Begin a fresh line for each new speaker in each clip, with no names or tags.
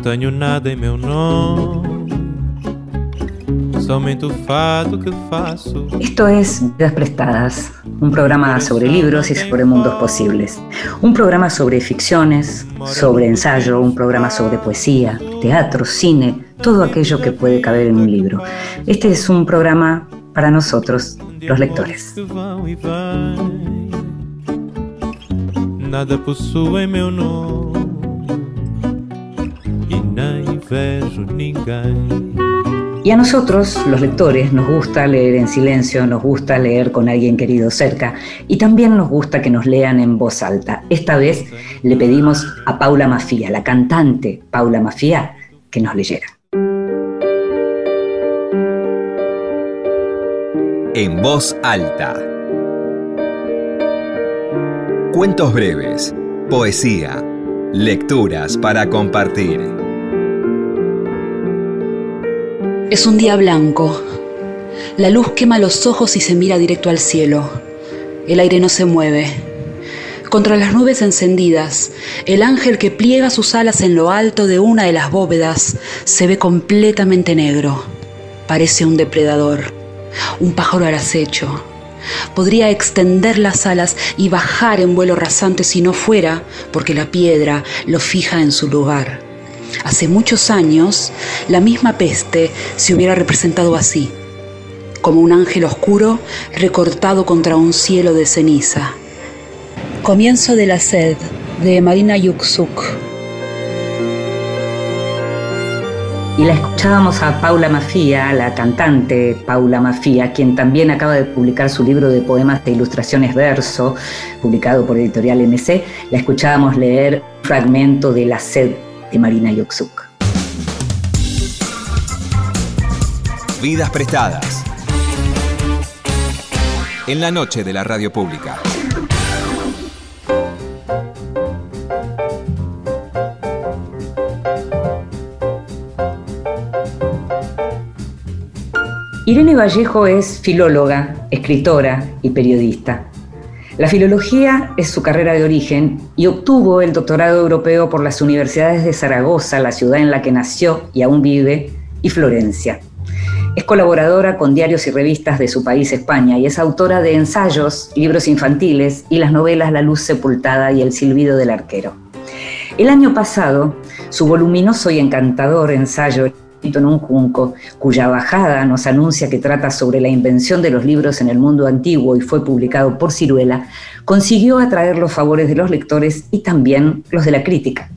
tenho nada em meu nome. Somente o fato que faço.
Esto es Vidas Prestadas, un programa sobre libros y sobre mundos posibles. Un programa sobre ficciones, sobre ensayo, un programa sobre poesía, teatro, cine, todo aquello que puede caber en un libro. Este es un programa para nosotros, los lectores.
Nada nome.
Y a nosotros, los lectores, nos gusta leer en silencio, nos gusta leer con alguien querido cerca y también nos gusta que nos lean en voz alta. Esta vez le pedimos a Paula Mafía, la cantante Paula Mafía, que nos leyera.
En voz alta. Cuentos breves, poesía, lecturas para compartir.
Es un día blanco. La luz quema los ojos y se mira directo al cielo. El aire no se mueve. Contra las nubes encendidas, el ángel que pliega sus alas en lo alto de una de las bóvedas se ve completamente negro. Parece un depredador, un pájaro al acecho. Podría extender las alas y bajar en vuelo rasante si no fuera porque la piedra lo fija en su lugar. Hace muchos años, la misma peste se hubiera representado así, como un ángel oscuro recortado contra un cielo de ceniza. Comienzo de la sed, de Marina Yuksuk.
Y la escuchábamos a Paula Mafía, la cantante Paula Mafía, quien también acaba de publicar su libro de poemas e ilustraciones verso, publicado por Editorial MC. La escuchábamos leer un fragmento de La sed de Marina Yoksuk.
Vidas prestadas. En la noche de la radio pública.
Irene Vallejo es filóloga, escritora y periodista. La filología es su carrera de origen y obtuvo el doctorado europeo por las universidades de Zaragoza, la ciudad en la que nació y aún vive, y Florencia. Es colaboradora con diarios y revistas de su país, España, y es autora de ensayos, libros infantiles y las novelas La luz sepultada y El silbido del arquero. El año pasado, su voluminoso y encantador ensayo en un junco, cuya bajada nos anuncia que trata sobre la invención de los libros en el mundo antiguo y fue publicado por Ciruela, consiguió atraer los favores de los lectores y también los de la crítica.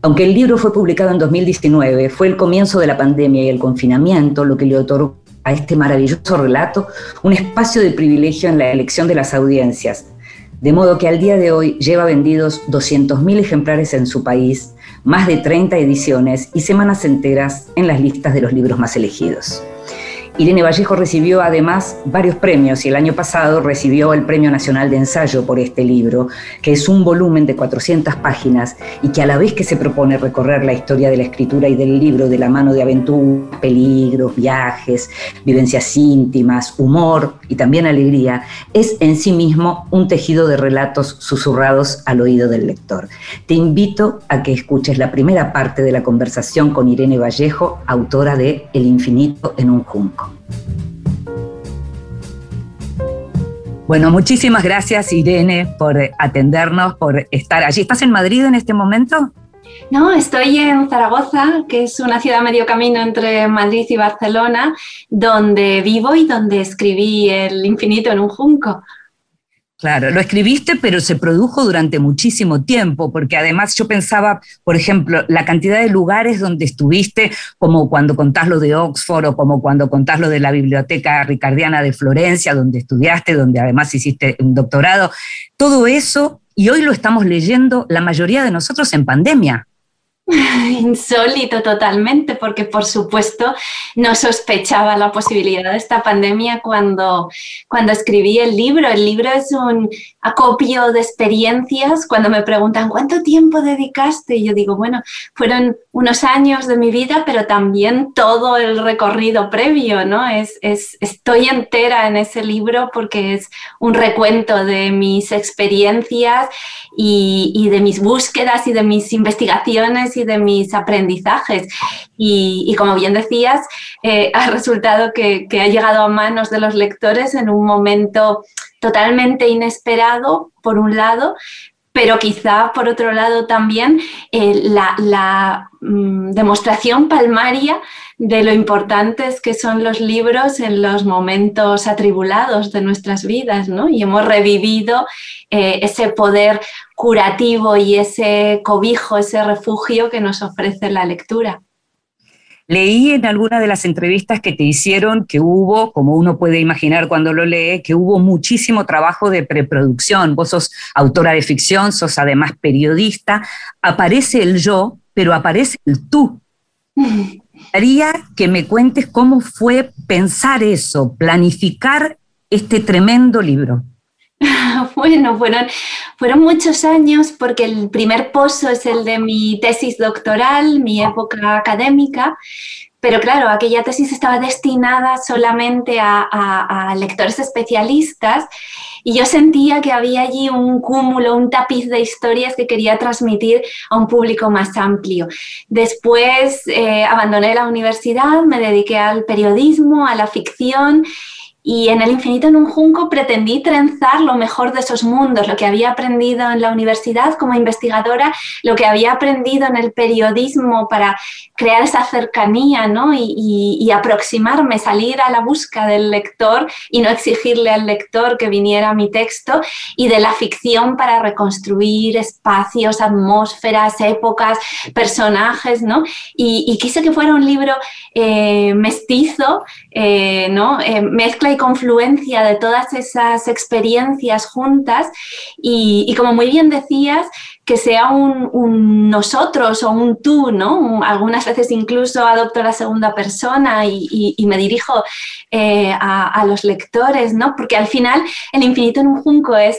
Aunque el libro fue publicado en 2019, fue el comienzo de la pandemia y el confinamiento lo que le otorgó a este maravilloso relato un espacio de privilegio en la elección de las audiencias, de modo que al día de hoy lleva vendidos 200.000 ejemplares en su país, más de 30 ediciones y semanas enteras en las listas de los libros más elegidos. Irene Vallejo recibió además varios premios y el año pasado recibió el Premio Nacional de Ensayo por este libro, que es un volumen de 400 páginas y que a la vez que se propone recorrer la historia de la escritura y del libro de la mano de aventuras, peligros, viajes, vivencias íntimas, humor y también alegría, es en sí mismo un tejido de relatos susurrados al oído del lector. Te invito a que escuches la primera parte de la conversación con Irene Vallejo, autora de El infinito en un junco. Bueno, muchísimas gracias Irene por atendernos, por estar allí. ¿Estás en Madrid en este momento?
No, estoy en Zaragoza, que es una ciudad medio camino entre Madrid y Barcelona, donde vivo y donde escribí El infinito en un junco.
Claro, lo escribiste, pero se produjo durante muchísimo tiempo, porque además yo pensaba, por ejemplo, la cantidad de lugares donde estuviste, como cuando contás lo de Oxford o como cuando contás lo de la Biblioteca Ricardiana de Florencia, donde estudiaste, donde además hiciste un doctorado, todo eso, y hoy lo estamos leyendo la mayoría de nosotros en pandemia.
Insólito totalmente, porque por supuesto no sospechaba la posibilidad de esta pandemia cuando, cuando escribí el libro. El libro es un, acopio de experiencias. Cuando me preguntan cuánto tiempo dedicaste, yo digo, bueno, fueron unos años de mi vida, pero también todo el recorrido previo, ¿no? Es, estoy entera en ese libro porque es un recuento de mis experiencias y, de mis búsquedas y de mis investigaciones y de mis aprendizajes. Y, como bien decías, eh, ha resultado que, ha llegado a manos de los lectores en un momento totalmente inesperado, por un lado, pero quizá por otro lado también eh, la, mm, demostración palmaria de lo importantes que son los libros en los momentos atribulados de nuestras vidas, ¿no? Y hemos revivido eh, ese poder curativo y ese cobijo, ese refugio que nos ofrece la lectura.
Leí en alguna de las entrevistas que te hicieron que hubo, como uno puede imaginar cuando lo lee, que hubo muchísimo trabajo de preproducción. Vos sos autora de ficción, sos además periodista. Aparece el yo, pero aparece el tú. Quería que me cuentes cómo fue pensar eso, planificar este tremendo libro.
Bueno, fueron, fueron muchos años porque el primer pozo es el de mi tesis doctoral, mi época académica, pero claro, aquella tesis estaba destinada solamente a, lectores especialistas y yo sentía que había allí un cúmulo, un tapiz de historias que quería transmitir a un público más amplio. Después eh, abandoné la universidad, me dediqué al periodismo, a la ficción y en el infinito en un junco pretendí trenzar lo mejor de esos mundos, lo que había aprendido en la universidad como investigadora, lo que había aprendido en el periodismo para crear esa cercanía ¿no? y, aproximarme, salir a la busca del lector y no exigirle al lector que viniera a mi texto, y de la ficción para reconstruir espacios, atmósferas, épocas, personajes, ¿no? Y, quise que fuera un libro eh, mestizo, eh, ¿no? Eh, mezcla y confluencia de todas esas experiencias juntas y, como muy bien decías, que sea un, nosotros o un tú, ¿no? Algunas veces incluso adopto la segunda persona y, me dirijo eh, a, los lectores, ¿no? Porque al final el infinito en un junco es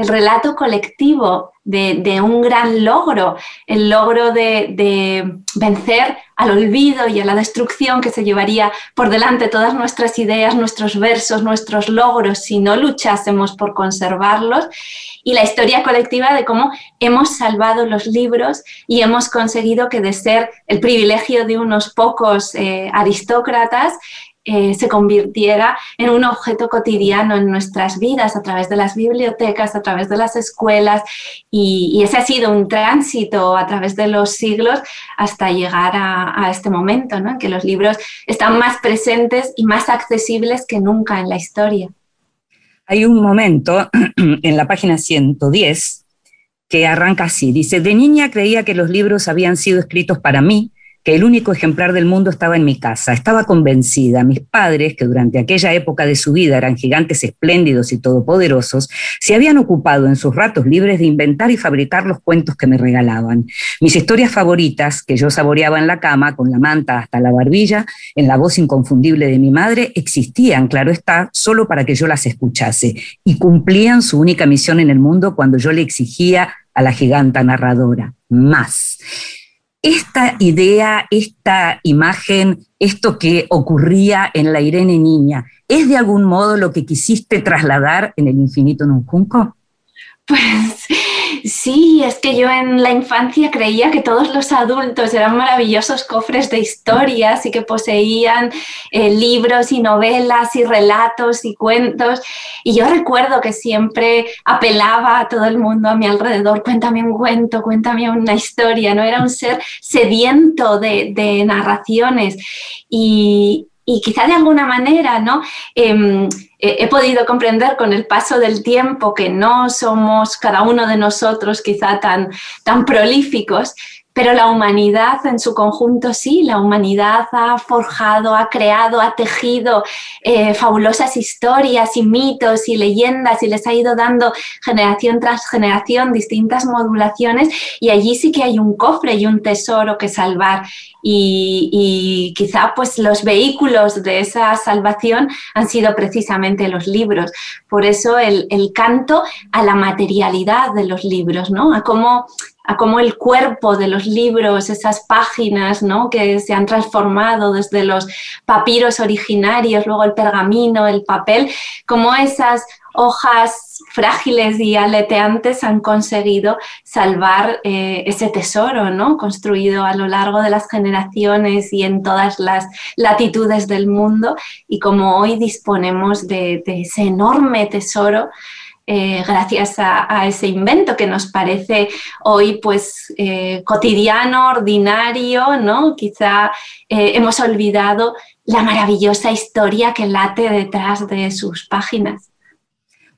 el relato colectivo de, un gran logro, el logro de, vencer al olvido y a la destrucción que se llevaría por delante todas nuestras ideas, nuestros versos, nuestros logros, si no luchásemos por conservarlos, y la historia colectiva de cómo hemos salvado los libros y hemos conseguido que de ser el privilegio de unos pocos eh, aristócratas, eh, se convirtiera en un objeto cotidiano en nuestras vidas a través de las bibliotecas, a través de las escuelas y, ese ha sido un tránsito a través de los siglos hasta llegar a, este momento, en que los libros están más presentes y más accesibles que nunca en la historia.
Hay un momento en la página 110 que arranca así, dice, de niña creía que los libros habían sido escritos para mí, que el único ejemplar del mundo estaba en mi casa. Estaba convencida. Mis padres, que durante aquella época de su vida eran gigantes espléndidos y todopoderosos, se habían ocupado en sus ratos libres de inventar y fabricar los cuentos que me regalaban. Mis historias favoritas, que yo saboreaba en la cama, con la manta hasta la barbilla, en la voz inconfundible de mi madre, existían, claro está, solo para que yo las escuchase, y cumplían su única misión en el mundo cuando yo le exigía a la giganta narradora, más esta idea, esta imagen, esto que ocurría en la Irene niña, ¿es de algún modo lo que quisiste trasladar en el infinito en un junco?
Pues sí, es que yo en la infancia creía que todos los adultos eran maravillosos cofres de historias y que poseían eh, libros y novelas y relatos y cuentos. Y yo recuerdo que siempre apelaba a todo el mundo a mi alrededor, cuéntame un cuento, cuéntame una historia, ¿no? Era un ser sediento de, narraciones. Y, y quizá de alguna manera, ¿no? Em, he podido comprender con el paso del tiempo que no somos cada uno de nosotros quizá tan, tan prolíficos, pero la humanidad en su conjunto sí, la humanidad ha forjado, ha creado, ha tejido eh, fabulosas historias y mitos y leyendas y les ha ido dando generación tras generación distintas modulaciones y allí sí que hay un cofre y un tesoro que salvar y, quizá pues los vehículos de esa salvación han sido precisamente los libros. Por eso el, canto a la materialidad de los libros, ¿no? A cómo a cómo el cuerpo de los libros, esas páginas ¿no? que se han transformado desde los papiros originarios, luego el pergamino, el papel, cómo esas hojas frágiles y aleteantes han conseguido salvar eh, ese tesoro, ¿no? Construido a lo largo de las generaciones y en todas las latitudes del mundo y como hoy disponemos de, ese enorme tesoro eh, gracias a, ese invento que nos parece hoy pues eh, cotidiano, ordinario, ¿no? Quizá hemos olvidado la maravillosa historia que late detrás de sus páginas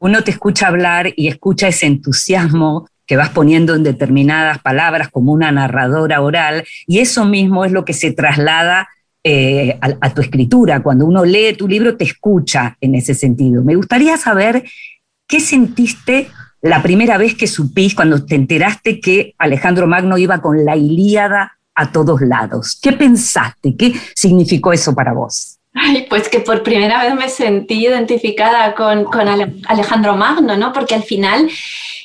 uno te escucha hablar y escucha ese entusiasmo que vas poniendo en determinadas palabras como una narradora oral, y eso mismo es lo que se traslada eh, a, tu escritura. Cuando uno lee tu libro, te escucha en ese sentido. Me gustaría saber qué sentiste la primera vez que supiste, cuando te enteraste que Alejandro Magno iba con la Ilíada a todos lados. ¿Qué pensaste? ¿Qué significó eso para vos?
Ay, pues que por primera vez me sentí identificada con, con Alejandro Magno, ¿no? Porque al final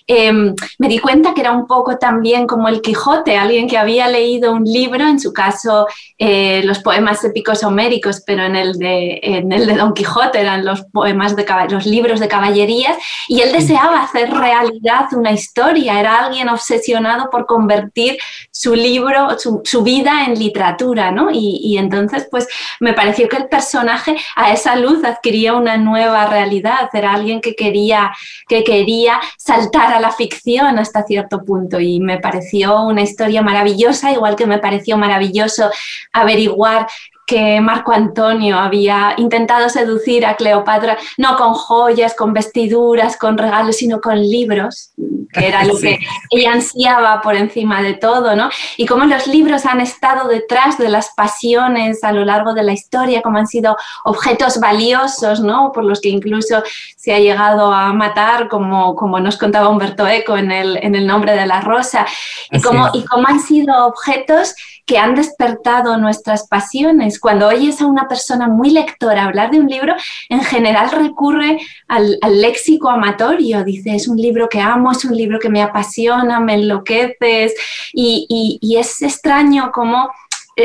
Em, me di cuenta que era un poco también como el Quijote, alguien que había leído un libro, en su caso eh, los poemas épicos homéricos, pero en el, de, en el de Don Quijote eran los poemas de los libros de caballerías, y él deseaba hacer realidad una historia, era alguien obsesionado por convertir su libro, su, vida en literatura, ¿no? Y, y entonces, pues me pareció que el personaje a esa luz adquiría una nueva realidad, era alguien que quería, que quería saltar la ficción hasta cierto punto. Y me pareció una historia maravillosa, igual que me pareció maravilloso averiguar que Marco Antonio había intentado seducir a Cleopatra no con joyas, con vestiduras, con regalos, sino con libros, que era lo que ella ansiaba por encima de todo, ¿no? Y cómo los libros han estado detrás de las pasiones a lo largo de la historia, como han sido objetos valiosos, ¿no? Por los que incluso se ha llegado a matar, como, como nos contaba Humberto Eco en el, en el nombre de la rosa, y cómo, y cómo han sido objetos que han despertado nuestras pasiones. Cuando oyes a una persona muy lectora hablar de un libro, en general recurre al, léxico amatorio. Dice, es un libro que amo, es un libro que me apasiona, me enloqueces. Y, y es extraño cómo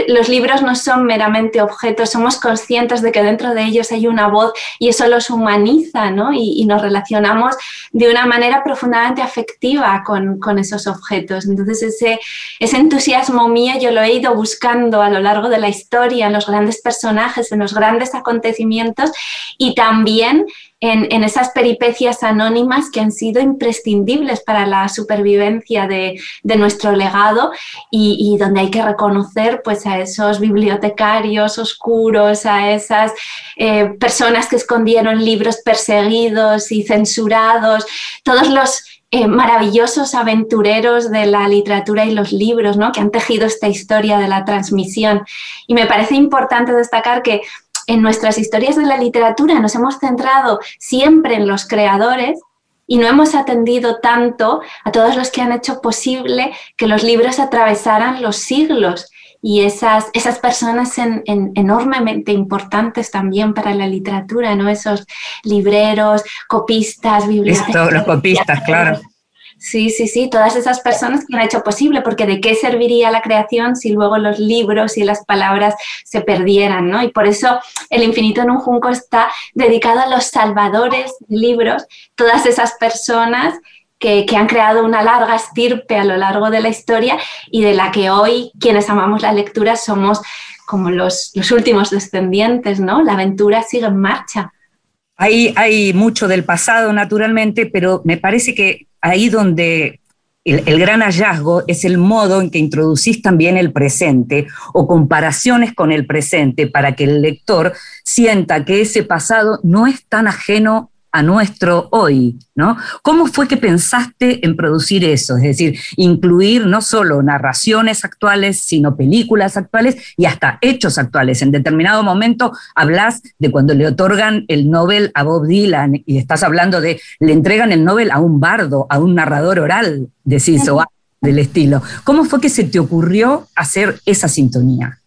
los libros no son meramente objetos, somos conscientes de que dentro de ellos hay una voz y eso los humaniza, ¿no? Y, nos relacionamos de una manera profundamente afectiva con, esos objetos. Entonces ese, ese entusiasmo mío yo lo he ido buscando a lo largo de la historia, en los grandes personajes, en los grandes acontecimientos y también en, esas peripecias anónimas que han sido imprescindibles para la supervivencia de, nuestro legado y, donde hay que reconocer pues, a esos bibliotecarios oscuros, a esas eh, personas que escondieron libros perseguidos y censurados, todos los eh, maravillosos aventureros de la literatura y los libros, ¿no? que han tejido esta historia de la transmisión. Y me parece importante destacar que en nuestras historias de la literatura nos hemos centrado siempre en los creadores y no hemos atendido tanto a todos los que han hecho posible que los libros atravesaran los siglos y esas, esas personas enormemente importantes también para la literatura, ¿no? Esos libreros, copistas, bibliotecarios.
los copistas, claro.
Sí, sí, sí, todas esas personas que han hecho posible, porque de qué serviría la creación si luego los libros y las palabras se perdieran, ¿no? Y por eso el infinito en un junco está dedicado a los salvadores de libros, todas esas personas que, han creado una larga estirpe a lo largo de la historia y de la que hoy quienes amamos la lectura somos como los, los últimos descendientes, ¿no? La aventura sigue en marcha.
Hay mucho del pasado, naturalmente, pero me parece que ahí donde el, gran hallazgo es el modo en que introducís también el presente o comparaciones con el presente para que el lector sienta que ese pasado no es tan ajeno a nuestro hoy, ¿no? ¿Cómo fue que pensaste en producir eso? Es decir, incluir no solo narraciones actuales, sino películas actuales y hasta hechos actuales. En determinado momento hablas de cuando le otorgan el Nobel a Bob Dylan y estás hablando de le entregan el Nobel a un bardo, a un narrador oral, decís, o del estilo. ¿Cómo fue que se te ocurrió hacer esa sintonía?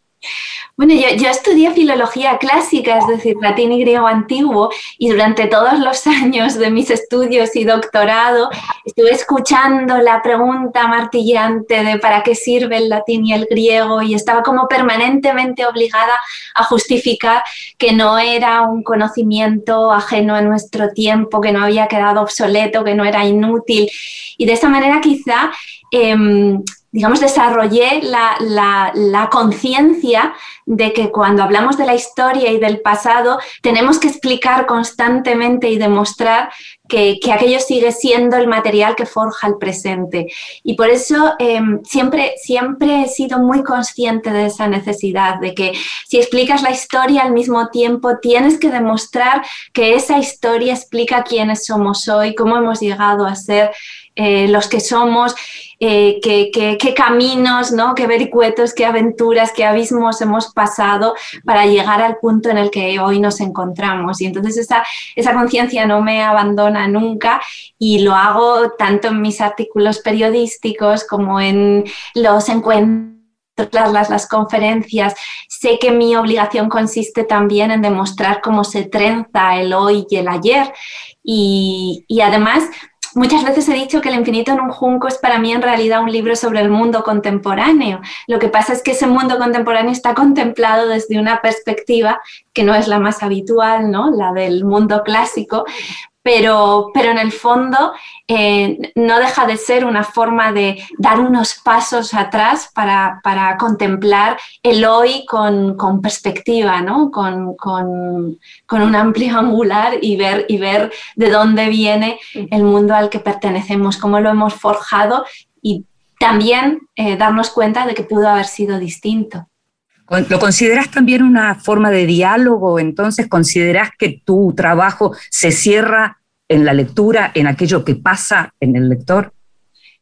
Bueno, yo, estudié filología clásica, es decir, latín y griego antiguo, y durante todos los años de mis estudios y doctorado estuve escuchando la pregunta martillante de para qué sirve el latín y el griego, y estaba como permanentemente obligada a justificar que no era un conocimiento ajeno a nuestro tiempo, que no había quedado obsoleto, que no era inútil. Y de esa manera quizá... Em, digamos, desarrollé la, conciencia de que cuando hablamos de la historia y del pasado, tenemos que explicar constantemente y demostrar que, aquello sigue siendo el material que forja el presente. Y por eso em, siempre, siempre he sido muy consciente de esa necesidad, de que si explicas la historia al mismo tiempo, tienes que demostrar que esa historia explica quiénes somos hoy, cómo hemos llegado a ser eh, los que somos, eh, qué, caminos, ¿no? qué vericuetos, qué aventuras, qué abismos hemos pasado para llegar al punto en el que hoy nos encontramos. Y entonces esa, conciencia no me abandona nunca y lo hago tanto en mis artículos periodísticos como en los encuentros las, conferencias, sé que mi obligación consiste también en demostrar cómo se trenza el hoy y el ayer. Y además Muchas veces he dicho que El infinito en un junco es para mí en realidad un libro sobre el mundo contemporáneo. Lo que pasa es que ese mundo contemporáneo está contemplado desde una perspectiva que no es la más habitual, ¿no? la del mundo clásico, pero, pero en el fondo eh, no deja de ser una forma de dar unos pasos atrás para, contemplar el hoy con, perspectiva, ¿no? con, un amplio angular y ver, y ver de dónde viene el mundo al que pertenecemos, cómo lo hemos forjado y también eh, darnos cuenta de que pudo haber sido distinto.
¿Lo consideras también una forma de diálogo? Entonces, ¿consideras que tu trabajo se cierra en la lectura, en aquello que pasa en el lector?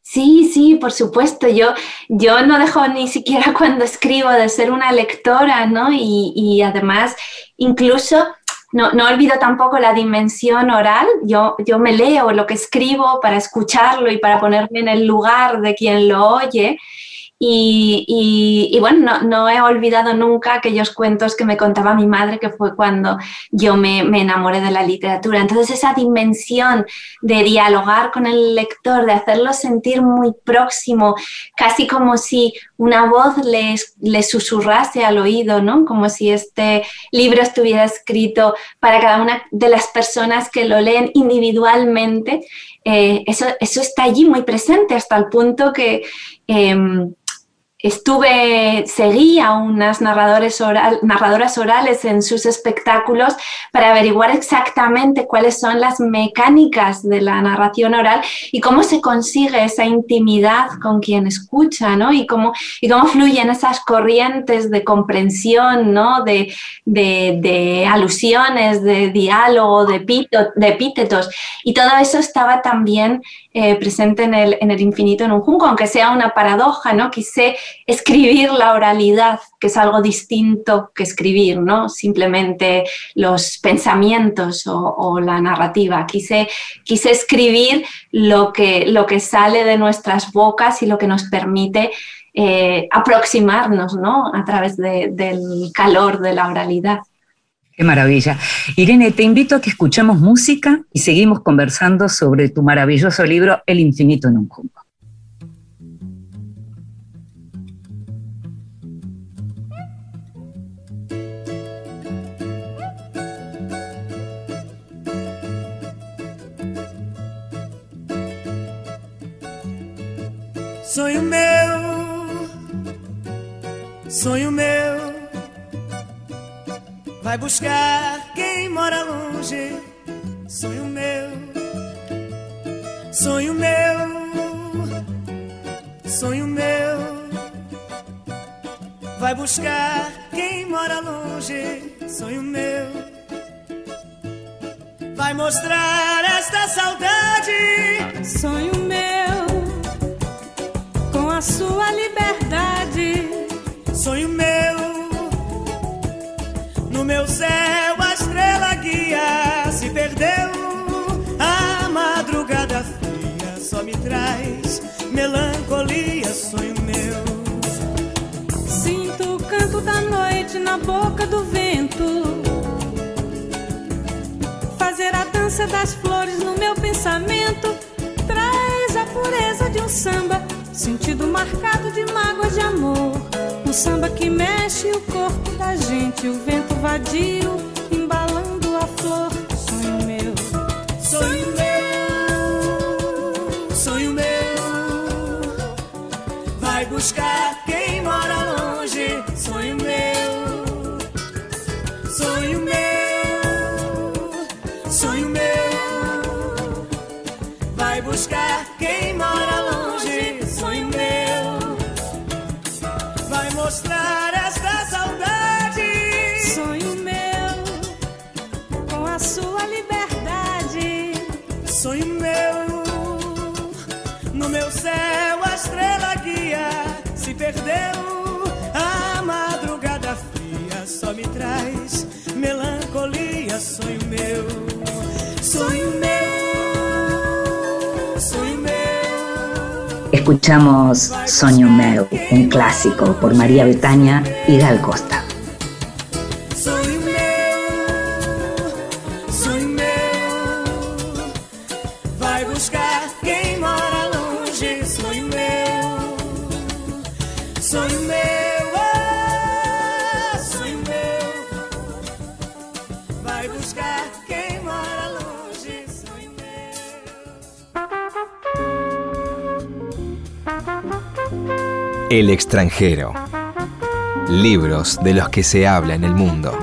Sí, sí, por supuesto. Yo, yo no dejo ni siquiera cuando escribo de ser una lectora, ¿no? Y, además, incluso no, no, olvido tampoco la dimensión oral. Yo, yo me leo lo que escribo para escucharlo y para ponerme en el lugar de quien lo oye. Y, bueno, no, he olvidado nunca aquellos cuentos que me contaba mi madre, que fue cuando yo me, enamoré de la literatura. Entonces esa dimensión de dialogar con el lector, de hacerlo sentir muy próximo, casi como si una voz le, susurrase al oído, ¿no? Como si este libro estuviera escrito para cada una de las personas que lo leen individualmente. Eh, eso, eso está allí muy presente hasta el punto que... Em, Estuve, seguí a unas narradores narradoras orales en sus espectáculos para averiguar exactamente cuáles son las mecánicas de la narración oral y cómo se consigue esa intimidad con quien escucha, ¿no? Y cómo, y cómo fluyen esas corrientes de comprensión, ¿no? De, de, alusiones, de diálogo, de, de epítetos. Y todo eso estaba también eh, presente en el, en el, infinito en un junco, aunque sea una paradoja, ¿no? Quise escribir la oralidad, que es algo distinto que escribir, ¿no? Simplemente los pensamientos o, la narrativa. Quise, quise escribir lo que, lo que sale de nuestras bocas y lo que nos permite eh, aproximarnos, ¿no? A través del calor de la oralidad.
Qué maravilla. Irene, te invito a que escuchemos música y seguimos conversando sobre tu maravilloso libro El infinito en un junco.
Sonho meu, sonho meu Vai buscar quem mora longe. Sonho meu, sonho meu, sonho meu. Vai buscar quem mora longe. Sonho meu vai mostrar esta saudade.
Sonho meu sua liberdade.
Sonho meu, no meu céu a estrela guia se perdeu. A madrugada fria só me traz melancolia, sonho meu.
Sinto o canto da noite na boca do vento. Fazer a dança das flores no meu pensamento traz a pureza de um samba, sentido marcado de mágoas de amor. Um samba que mexe o corpo da gente, o vento vadio
Escuchamos Soño Meu, un clásico por María Betania y Gal Costa.
El extranjero. Libros de los que se habla en el mundo.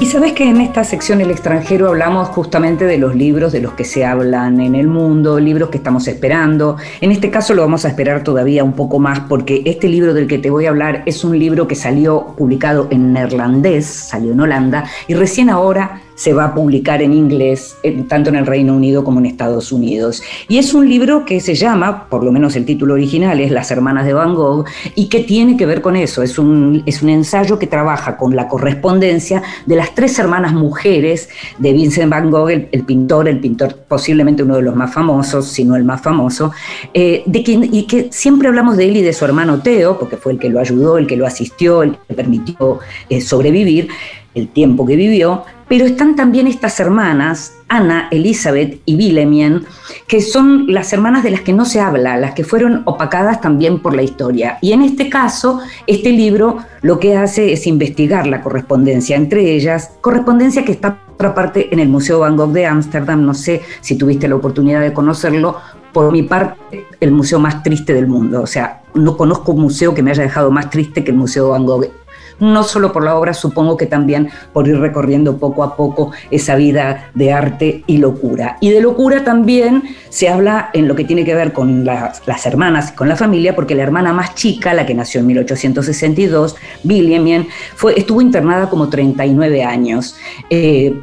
Y sabes que en esta sección El extranjero hablamos justamente de los libros de los que se hablan en el mundo, libros que estamos esperando. En este caso lo vamos a esperar todavía un poco más porque este libro del que te voy a hablar es un libro que salió publicado en neerlandés, salió en Holanda y recién ahora se va a publicar en inglés, tanto en el Reino Unido como en Estados Unidos. Y es un libro que se llama, por lo menos el título original es Las Hermanas de Van Gogh, y que tiene que ver con eso. Es un, es un ensayo que trabaja con la correspondencia de las tres hermanas mujeres de Vincent Van Gogh, el, pintor, el pintor posiblemente uno de los más famosos, si no el más famoso, eh, de quien, y que siempre hablamos de él y de su hermano Theo, porque fue el que lo ayudó, el que lo asistió, el que permitió eh, sobrevivir el tiempo que vivió, pero están también estas hermanas, Ana, Elizabeth y Wilhelmien, que son las hermanas de las que no se habla, las que fueron opacadas también por la historia. Y en este caso, este libro lo que hace es investigar la correspondencia entre ellas, correspondencia que está por otra parte en el Museo Van Gogh de Ámsterdam, no sé si tuviste la oportunidad de conocerlo, por mi parte, el museo más triste del mundo. O sea, no conozco un museo que me haya dejado más triste que el Museo Van Gogh no solo por la obra, supongo que también por ir recorriendo poco a poco esa vida de arte y locura. Y de locura también se habla en lo que tiene que ver con las, hermanas y con la familia, porque la hermana más chica, la que nació en 1862, William, fue, estuvo internada como 39 años, eh,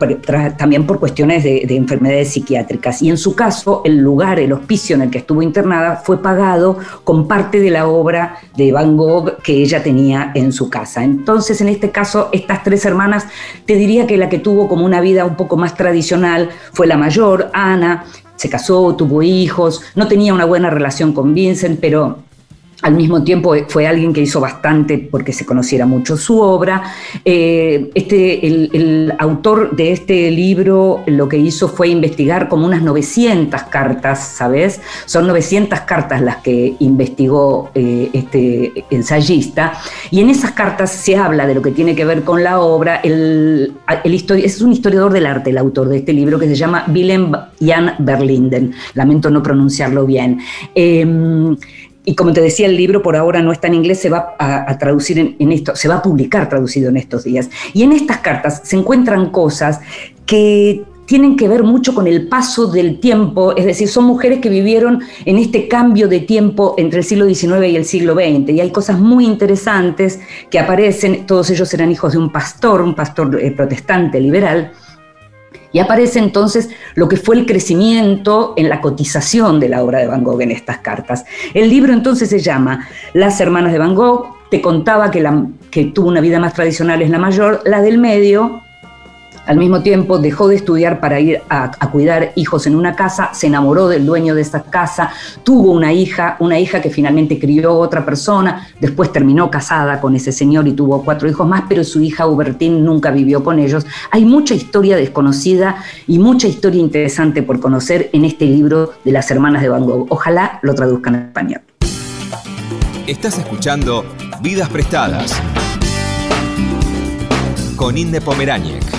también por cuestiones de, de enfermedades psiquiátricas. Y en su caso, el lugar, el hospicio en el que estuvo internada fue pagado con parte de la obra de Van Gogh que ella tenía en su casa. En este caso, estas tres hermanas, te diría que la que tuvo como una vida un poco más tradicional fue la mayor, Ana, se casó, tuvo hijos, no tenía una buena relación con Vincent, pero al mismo tiempo fue alguien que hizo bastante porque se conociera mucho su obra. Eh, este, el, autor de este libro lo que hizo fue investigar como unas 900 cartas, ¿sabes? Son 900 cartas las que investigó eh, este ensayista y en esas cartas se habla de lo que tiene que ver con la obra. El, el es un historiador del arte, el autor de este libro, que se llama Willem Jan Berlinden. Lamento no pronunciarlo bien. Eh, y como te decía, el libro por ahora no está en inglés, se va a, a traducir en, en, esto, se va a publicar traducido en estos días. Y en estas cartas se encuentran cosas que tienen que ver mucho con el paso del tiempo, es decir, son mujeres que vivieron en este cambio de tiempo entre el siglo XIX y el siglo XX, y hay cosas muy interesantes que aparecen, todos ellos eran hijos de un pastor, un pastor eh, protestante liberal, y aparece entonces lo que fue el crecimiento en la cotización de la obra de Van Gogh en estas cartas. El libro entonces se llama Las hermanas de Van Gogh, te contaba que, tuvo una vida más tradicional es la mayor, la del medio al mismo tiempo dejó de estudiar para ir a, cuidar hijos en una casa, se enamoró del dueño de esa casa, tuvo una hija, una hija que finalmente crió otra persona, después terminó casada con ese señor y tuvo cuatro hijos más, pero su hija Hubertín nunca vivió con ellos. Hay mucha historia desconocida y mucha historia interesante por conocer en este libro de las hermanas de Van Gogh. Ojalá lo traduzcan en español.
Estás escuchando Vidas Prestadas con Inde Pomeráñez.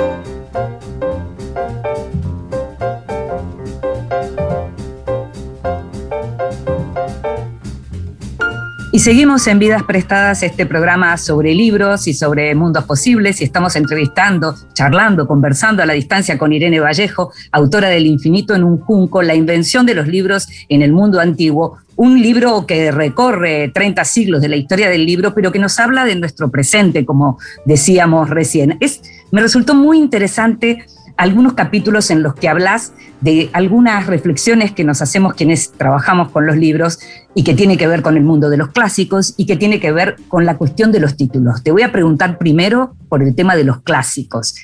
Y seguimos en Vidas Prestadas, este programa sobre libros y sobre mundos posibles, y estamos entrevistando, charlando, conversando a la distancia con Irene Vallejo, autora del Infinito en un Junco, la invención de los libros en el mundo antiguo, un libro que recorre 30 siglos de la historia del libro, pero que nos habla de nuestro presente, como decíamos recién. Es, me resultó muy interesante algunos capítulos en los que hablas de algunas reflexiones que nos hacemos quienes trabajamos con los libros y que tiene que ver con el mundo de los clásicos y que tiene que ver con la cuestión de los títulos. Te voy a preguntar primero por el tema de los clásicos.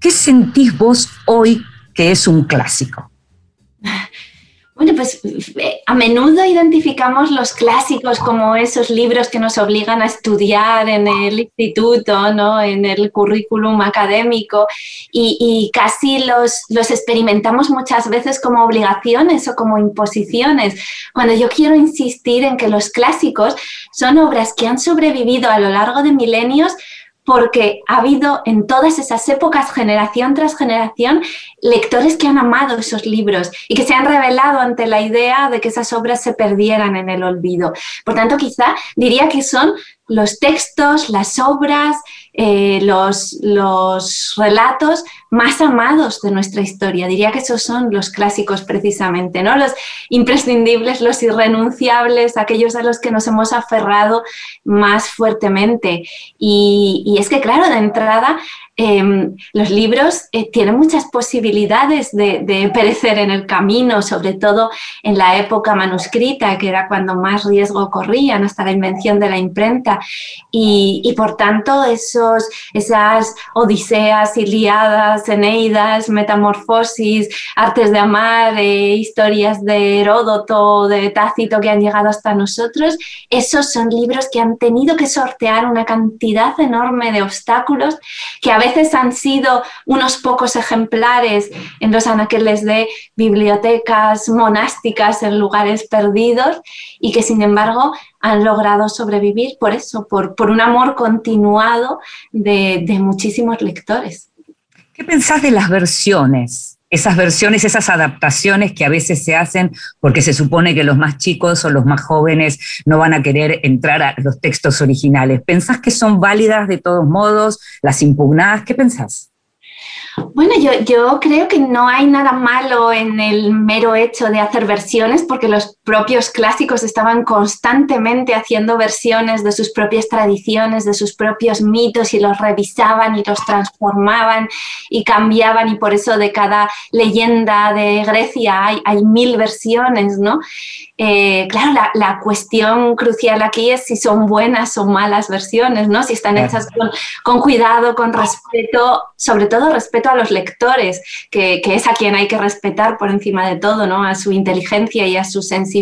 ¿Qué sentís vos hoy que es un clásico?
Bueno, pues a menudo identificamos los clásicos como esos libros que nos obligan a estudiar en el instituto, ¿no? en el currículum académico y, casi los, los, experimentamos muchas veces como obligaciones o como imposiciones, cuando yo quiero insistir en que los clásicos son obras que han sobrevivido a lo largo de milenios porque ha habido en todas esas épocas, generación tras generación, lectores que han amado esos libros y que se han revelado ante la idea de que esas obras se perdieran en el olvido. Por tanto, quizá diría que son los textos, las obras, eh, los, los, relatos más amados de nuestra historia. Diría que esos son los clásicos precisamente, ¿no? Los imprescindibles, los irrenunciables, aquellos a los que nos hemos aferrado más fuertemente. Y, y es que, claro, de entrada Em, los libros eh, tienen muchas posibilidades de, perecer en el camino, sobre todo en la época manuscrita, que era cuando más riesgo corrían hasta la invención de la imprenta. Y, por tanto, esas odiseas, iliadas, eneidas, metamorfosis, artes de amar, eh, historias de Heródoto, de Tácito que han llegado hasta nosotros, esos son libros que han tenido que sortear una cantidad enorme de obstáculos que a veces han sido unos pocos ejemplares en los anaqueles de bibliotecas monásticas en lugares perdidos y que sin embargo han logrado sobrevivir por eso, por, por un amor continuado de, de muchísimos lectores.
¿Qué pensás de las versiones? esas versiones, esas adaptaciones que a veces se hacen porque se supone que los más chicos o los más jóvenes no van a querer entrar a los textos originales. ¿Pensás que son válidas de todos modos? ¿Las impugnadas? ¿Qué pensás?
Bueno, yo, yo, creo que no hay nada malo en el mero hecho de hacer versiones, porque los propios clásicos estaban constantemente haciendo versiones de sus propias tradiciones, de sus propios mitos, y los revisaban y los transformaban y cambiaban, y por eso de cada leyenda de Grecia hay, hay mil versiones, ¿no? Eh, claro, la, cuestión crucial aquí es si son buenas o malas versiones, ¿no? Si están hechas con, cuidado, con respeto, sobre todo respeto a los lectores, que, es a quien hay que respetar por encima de todo, ¿no? A su inteligencia y a su sensibilidad,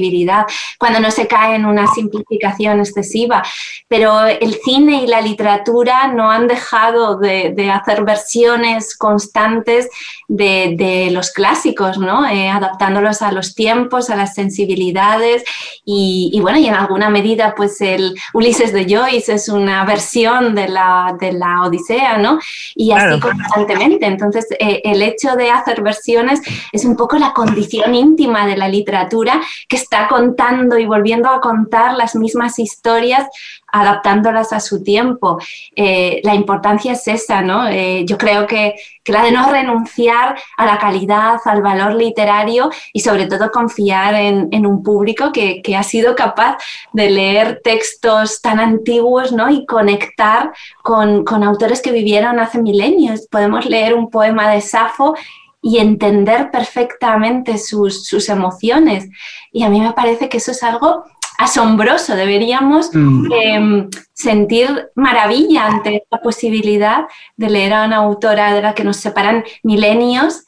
cuando no se cae en una simplificación excesiva. Pero el cine y la literatura no han dejado de, hacer versiones constantes de, los clásicos, ¿no? Eh, adaptándolos a los tiempos, a las sensibilidades y, bueno, y en alguna medida pues el Ulises de Joyce es una versión de la, de la Odisea, ¿no? Y así constantemente. Entonces, eh, el hecho de hacer versiones es un poco la condición íntima de la literatura que es está contando y volviendo a contar las mismas historias adaptándolas a su tiempo. Eh, la importancia es esa, ¿no? Eh, yo creo que, la de no renunciar a la calidad, al valor literario y sobre todo confiar en, un público que, ha sido capaz de leer textos tan antiguos, ¿no? Y conectar con, autores que vivieron hace milenios. Podemos leer un poema de Safo y entender perfectamente sus, sus, emociones. Y a mí me parece que eso es algo asombroso. Deberíamos mm. em, sentir maravilla ante la posibilidad de leer a una autora de la que nos separan milenios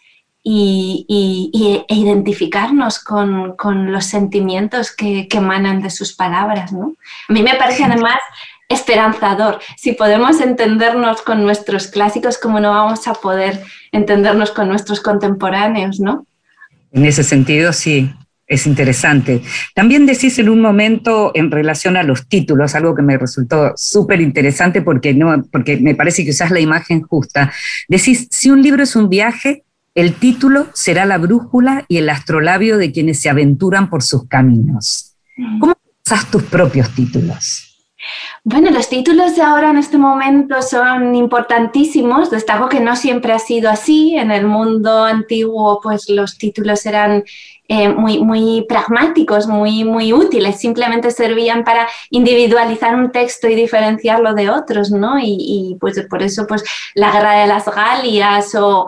y, e identificarnos con, los sentimientos que, emanan de sus palabras. A mí me parece además esperanzador. Si podemos entendernos con nuestros clásicos, ¿cómo no vamos a poder entendernos con nuestros contemporáneos? ¿no?
En ese sentido, sí, es interesante. También decís en un momento en relación a los títulos, algo que me resultó súper interesante porque, no, porque me parece que usás la imagen justa. Decís, si un libro es un viaje, el título será la brújula y el astrolabio de quienes se aventuran por sus caminos. Mm. ¿Cómo usas tus propios títulos?
Bueno, los títulos de ahora en este momento son importantísimos. Destaco que no siempre ha sido así. En el mundo antiguo, pues los títulos eran eh, muy, muy pragmáticos, muy, muy útiles, simplemente servían para individualizar un texto y diferenciarlo de otros, ¿no? Y, pues por eso pues la Guerra de las Galias o,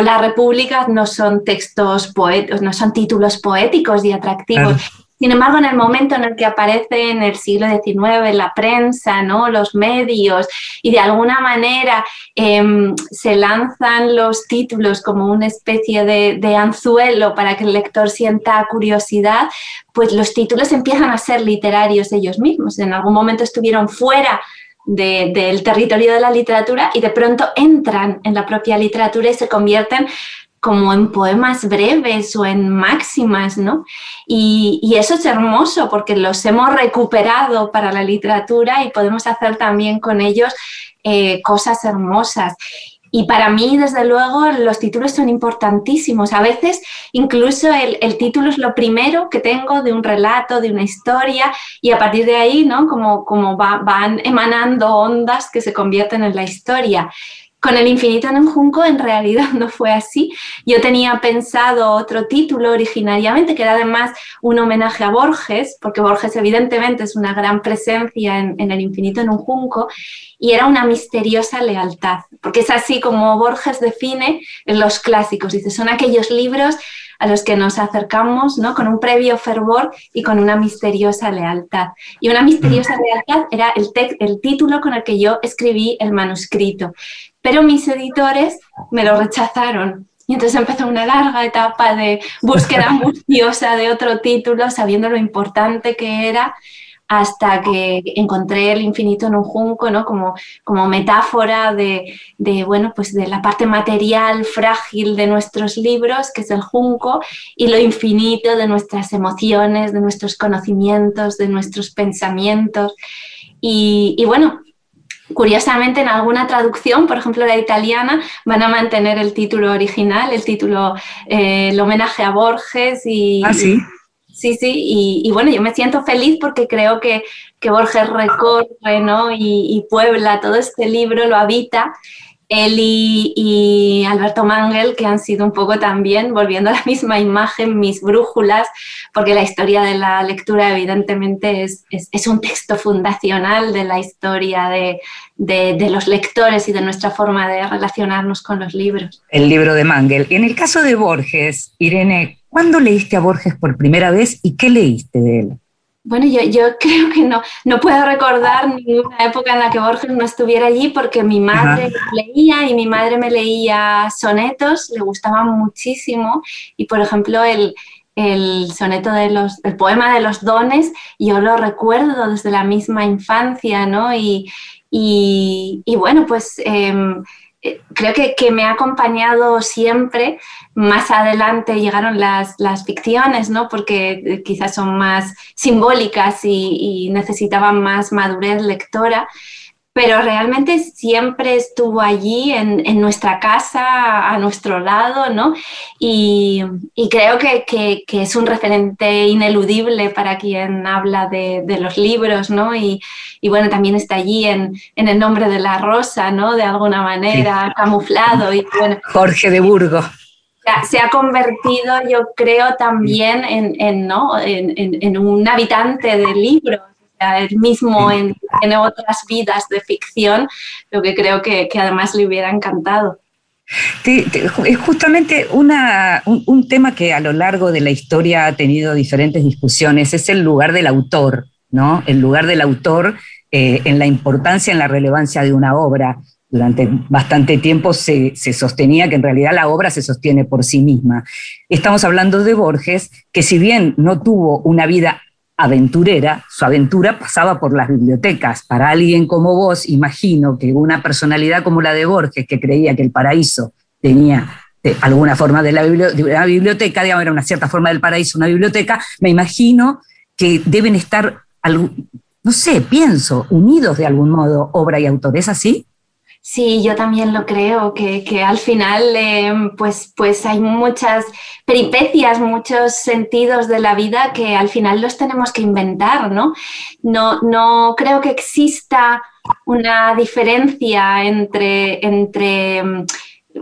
la República no son textos poéticos, no son títulos poéticos y atractivos. Sin embargo, en el momento en el que aparece en el siglo XIX la prensa, ¿no? los medios, y de alguna manera em, se lanzan los títulos como una especie de, anzuelo para que el lector sienta curiosidad, pues los títulos empiezan a ser literarios ellos mismos. En algún momento estuvieron fuera del territorio de la literatura y de pronto entran en la propia literatura y se convierten como en poemas breves o en máximas, ¿no? Y, eso es hermoso porque los hemos recuperado para la literatura y podemos hacer también con ellos eh, cosas hermosas. Y para mí, desde luego, los títulos son importantísimos. A veces incluso el, título es lo primero que tengo de un relato, de una historia, y a partir de ahí, ¿no? Como, como van emanando ondas que se convierten en la historia. Con el infinito en un junco en realidad no fue así. Yo tenía pensado otro título originariamente, que era además un homenaje a Borges, porque Borges evidentemente es una gran presencia en, el infinito en un junco, y era una misteriosa lealtad, porque es así como Borges define en los clásicos. Dice, son aquellos libros a los que nos acercamos ¿no? con un previo fervor y con una misteriosa lealtad. Y una misteriosa lealtad era el, el título con el que yo escribí el manuscrito pero mis editores me lo rechazaron. Y entonces empezó una larga etapa de búsqueda angustiosa de otro título, sabiendo lo importante que era, hasta que encontré el infinito en un junco, ¿no? Como, como metáfora de, de, bueno, pues de la parte material frágil de nuestros libros, que es el junco, y lo infinito de nuestras emociones, de nuestros conocimientos, de nuestros pensamientos. Y, y bueno, Curiosamente, en alguna traducción, por ejemplo la italiana, van a mantener el título original, el título, eh, el homenaje a Borges y...
Ah, sí.
Sí, sí, y, bueno, yo me siento feliz porque creo que, que Borges recorre ¿no? y, y puebla todo este libro, lo habita él y, Alberto Mangel, que han sido un poco también, volviendo a la misma imagen, mis brújulas, porque la historia de la lectura evidentemente es, es, un texto fundacional de la historia de, de, los lectores y de nuestra forma de relacionarnos con los libros.
El libro de Mangel. En el caso de Borges, Irene, ¿cuándo leíste a Borges por primera vez y qué leíste de él?
Bueno, yo, yo, creo que no, no puedo recordar ninguna época en la que Borges no estuviera allí porque mi madre leía y mi madre me leía sonetos, le gustaban muchísimo y por ejemplo el, el soneto de los, el poema de los dones, yo lo recuerdo desde la misma infancia, ¿no? Y, y, bueno, pues em, eh, creo que, que, me ha acompañado siempre. Más adelante llegaron las, las ficciones, ¿no? porque eh, quizás son más simbólicas y, necesitaban más madurez lectora. Pero realmente siempre estuvo allí en, nuestra casa, a nuestro lado, ¿no? Y, creo que, es un referente ineludible para quien habla de, los libros, ¿no? Y, bueno, también está allí en, el nombre de la rosa, ¿no? De alguna manera, camuflado. Y,
Jorge de Burgos
se ha convertido, yo creo, también en, ¿no? en, un habitante del libro él mismo en, otras vidas de ficción, lo que creo que, además le hubiera encantado.
es justamente una, un, tema que a lo largo de la historia ha tenido diferentes discusiones, es el lugar del autor, ¿no? El lugar del autor eh, en la importancia, en la relevancia de una obra. Durante bastante tiempo se, se, sostenía que en realidad la obra se sostiene por sí misma. Estamos hablando de Borges, que si bien no tuvo una vida aventurera, su aventura pasaba por las bibliotecas. Para alguien como vos, imagino que una personalidad como la de Borges, que creía que el paraíso tenía alguna forma de la, biblioteca, digamos, era una cierta forma del paraíso, una biblioteca, me imagino que deben estar, no sé, pienso, unidos de algún modo, obra y autor. ¿Es así?
Sí, yo también lo creo, que, al final eh, pues, pues hay muchas peripecias, muchos sentidos de la vida que al final los tenemos que inventar, ¿no? No, no creo que exista una diferencia entre, entre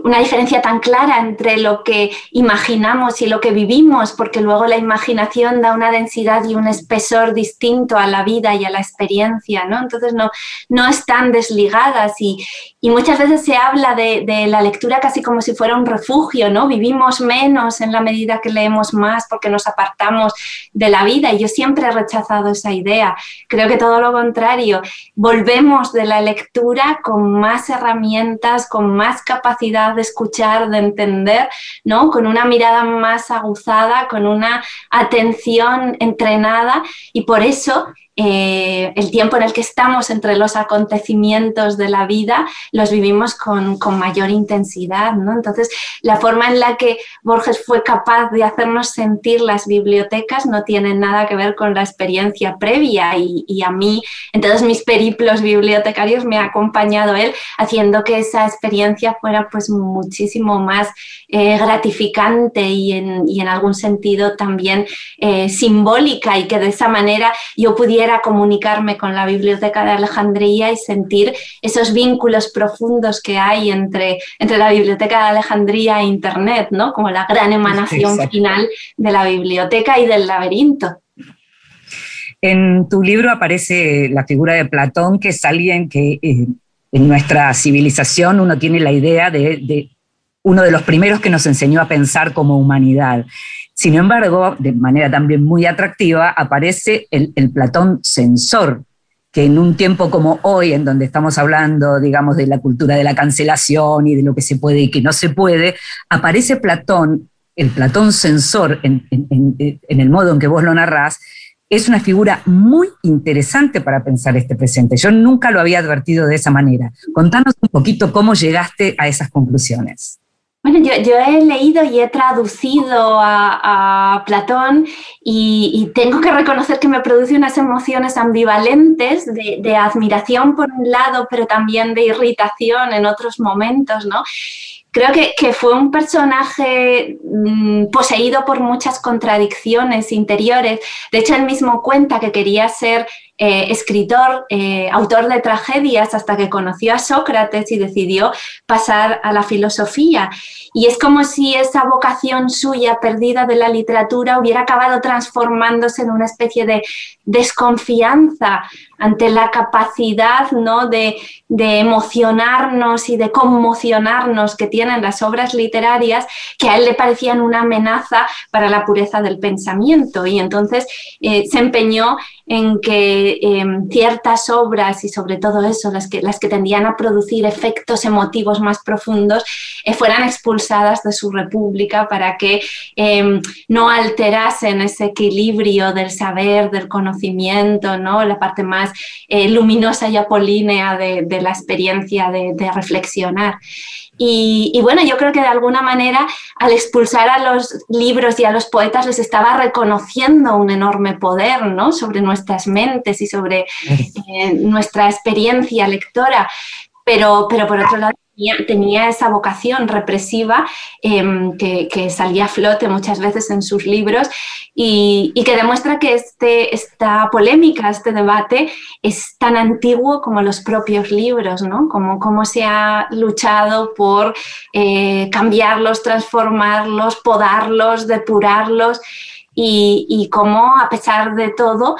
una diferencia tan clara entre lo que imaginamos y lo que vivimos, porque luego la imaginación da una densidad y un espesor distinto a la vida y a la experiencia, ¿no? Entonces no, no están desligadas y, y muchas veces se habla de, la lectura casi como si fuera un refugio, ¿no? Vivimos menos en la medida que leemos más porque nos apartamos de la vida y yo siempre he rechazado esa idea. Creo que todo lo contrario, volvemos de la lectura con más herramientas, con más capacidad de escuchar, de entender, ¿no? Con una mirada más aguzada, con una atención entrenada y por eso eh, el tiempo en el que estamos entre los acontecimientos de la vida los vivimos con, mayor intensidad. ¿no? Entonces, la forma en la que Borges fue capaz de hacernos sentir las bibliotecas no tiene nada que ver con la experiencia previa y, a mí, en todos mis periplos bibliotecarios, me ha acompañado él haciendo que esa experiencia fuera pues muchísimo más eh, gratificante y en, algún sentido también eh, simbólica y que de esa manera yo pudiera comunicarme con la Biblioteca de Alejandría y sentir esos vínculos profundos que hay entre, entre la Biblioteca de Alejandría e Internet, ¿no? como la gran emanación final de la biblioteca y del laberinto.
En tu libro aparece la figura de Platón, que es alguien que eh, en nuestra civilización uno tiene la idea de, de uno de los primeros que nos enseñó a pensar como humanidad. Sin embargo, de manera también muy atractiva, aparece el, Platón censor, que en un tiempo como hoy, en donde estamos hablando, digamos, de la cultura de la cancelación y de lo que se puede y que no se puede, aparece Platón, el Platón censor, en, el modo en que vos lo narrás, es una figura muy interesante para pensar este presente. Yo nunca lo había advertido de esa manera. Contanos un poquito cómo llegaste a esas conclusiones.
Bueno, yo, he leído y he traducido a, Platón y, tengo que reconocer que me produce unas emociones ambivalentes de, admiración por un lado, pero también de irritación en otros momentos, ¿no? Creo que, fue un personaje mm, poseído por muchas contradicciones interiores. De hecho, él mismo cuenta que quería ser eh, escritor, eh, autor de tragedias, hasta que conoció a Sócrates y decidió pasar a la filosofía. Y es como si esa vocación suya perdida de la literatura hubiera acabado transformándose en una especie de desconfianza ante la capacidad ¿no? de, emocionarnos y de conmocionarnos que tienen las obras literarias, que a él le parecían una amenaza para la pureza del pensamiento. Y entonces eh, se empeñó en que em, ciertas obras y sobre todo eso, las que, las que tendían a producir efectos emotivos más profundos, eh, fueran expulsadas de su república para que em, no alterasen ese equilibrio del saber, del conocimiento, ¿no? la parte más eh, luminosa y apolínea de, la experiencia de, de reflexionar. Y, bueno, yo creo que de alguna manera al expulsar a los libros y a los poetas les estaba reconociendo un enorme poder ¿no? sobre nuestras mentes y sobre eh, nuestra experiencia lectora. Pero, pero por otro lado, tenía, esa vocación represiva em, que, salía a flote muchas veces en sus libros y, que demuestra que este, esta polémica, este debate es tan antiguo como los propios libros, ¿no? Como cómo se ha luchado por eh, cambiarlos, transformarlos, podarlos, depurarlos y, y cómo a pesar de todo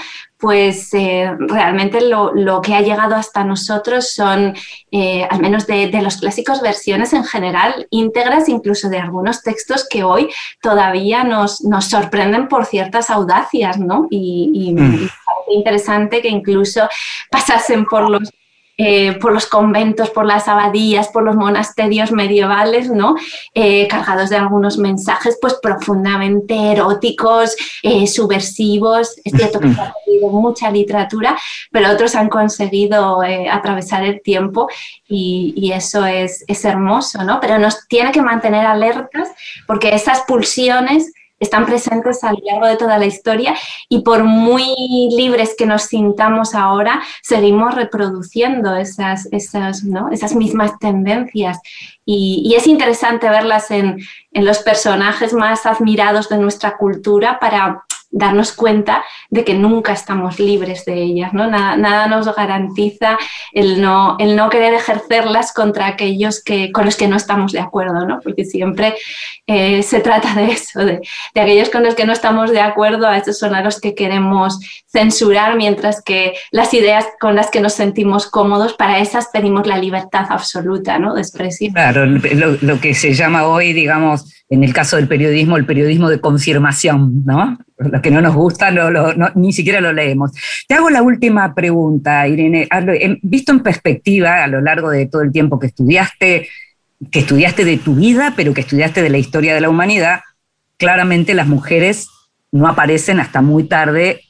pues eh, realmente lo, que ha llegado hasta nosotros son, eh, al menos de, los clásicos, versiones en general íntegras, incluso de algunos textos que hoy todavía nos, nos sorprenden por ciertas audacias, ¿no? Y, y, mm. y parece interesante que incluso pasasen por los eh, por los conventos, por las abadías, por los monasterios medievales, ¿no? Eh, cargados de algunos mensajes pues profundamente eróticos, eh, subversivos. Es cierto que se ha perdido mucha literatura, pero otros han conseguido atravesar el tiempo y, y eso es, es hermoso, ¿no? Pero nos tiene que mantener alertas porque esas pulsiones están presentes a lo largo de toda la historia y por muy libres que nos sintamos ahora, seguimos reproduciendo esas, esas, ¿no? esas mismas tendencias. Y, y es interesante verlas en, en los personajes más admirados de nuestra cultura para darnos cuenta de que nunca estamos libres de ellas, ¿no? Nada, nos garantiza el no, el no querer ejercerlas contra aquellos que, con los que no estamos de acuerdo, ¿no? Porque siempre eh, se trata de eso, de, de, aquellos con los que no estamos de acuerdo, a esos son a los que queremos censurar, mientras que las ideas con las que nos sentimos cómodos, para esas pedimos la libertad absoluta, ¿no? De expresión.
Claro, lo, lo que se llama hoy, digamos, en el caso del periodismo, el periodismo de confirmación, ¿no? Lo que no nos gusta, ni siquiera lo leemos. Te hago la última pregunta, Irene. Visto en perspectiva a lo largo de todo el tiempo que estudiaste, que estudiaste de tu vida, pero que estudiaste de la historia de la humanidad, claramente las mujeres no aparecen hasta muy tarde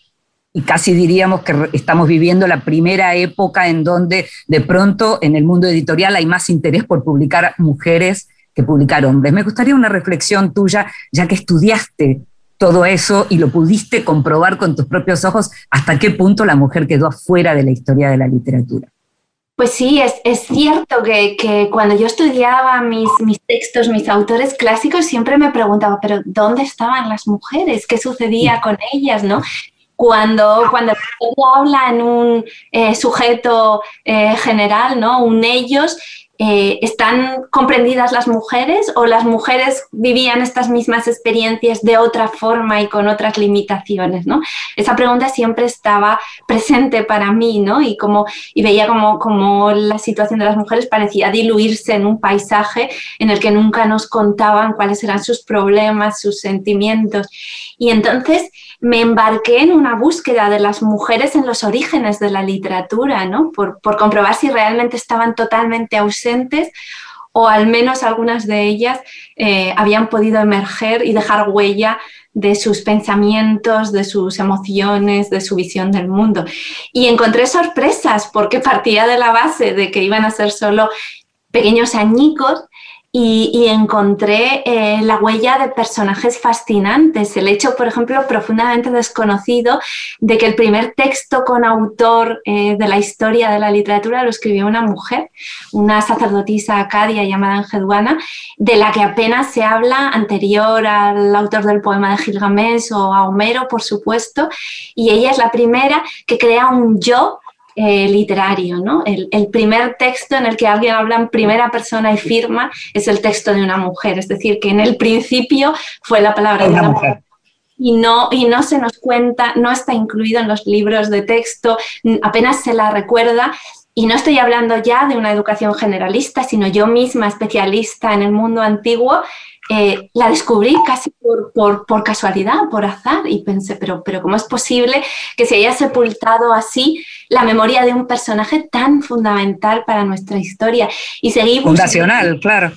y casi diríamos que estamos viviendo la primera época en donde de pronto en el mundo editorial hay más interés por publicar mujeres que publicar hombres. Me gustaría una reflexión tuya, ya que estudiaste todo eso y lo pudiste comprobar con tus propios ojos, hasta qué punto la mujer quedó afuera de la historia de la literatura.
Pues sí, es, es cierto que, que, cuando yo estudiaba mis, mis textos, mis autores clásicos, siempre me preguntaba, pero ¿dónde estaban las mujeres? ¿Qué sucedía con ellas? ¿no? Cuando, cuando habla en un eh, sujeto eh, general, ¿no? un ellos, eh, ¿están comprendidas las mujeres o las mujeres vivían estas mismas experiencias de otra forma y con otras limitaciones? ¿no? Esa pregunta siempre estaba presente para mí ¿no? y, como, y veía como, como la situación de las mujeres parecía diluirse en un paisaje en el que nunca nos contaban cuáles eran sus problemas, sus sentimientos. Y entonces me embarqué en una búsqueda de las mujeres en los orígenes de la literatura, ¿no? por, por comprobar si realmente estaban totalmente ausentes o al menos algunas de ellas eh, habían podido emerger y dejar huella de sus pensamientos, de sus emociones, de su visión del mundo. Y encontré sorpresas porque partía de la base de que iban a ser solo pequeños añicos y, encontré eh, la huella de personajes fascinantes. El hecho, por ejemplo, profundamente desconocido de que el primer texto con autor eh, de la historia de la literatura lo escribió una mujer, una sacerdotisa acadia llamada Engeduana, de la que apenas se habla anterior al autor del poema de Gilgamesh o a Homero, por supuesto, y ella es la primera que crea un yo eh, literario. ¿no? El, primer texto en el que alguien habla en primera persona y firma es el texto de una mujer, es decir, que en el principio fue la palabra de una mujer. Y no, y no se nos cuenta, no está incluido en los libros de texto, apenas se la recuerda y no estoy hablando ya de una educación generalista, sino yo misma especialista en el mundo antiguo, eh, la descubrí casi por, por, casualidad, por azar, y pensé, pero, pero ¿cómo es posible que se haya sepultado así la memoria de un personaje tan fundamental para nuestra historia?
Y seguí Fundacional, claro.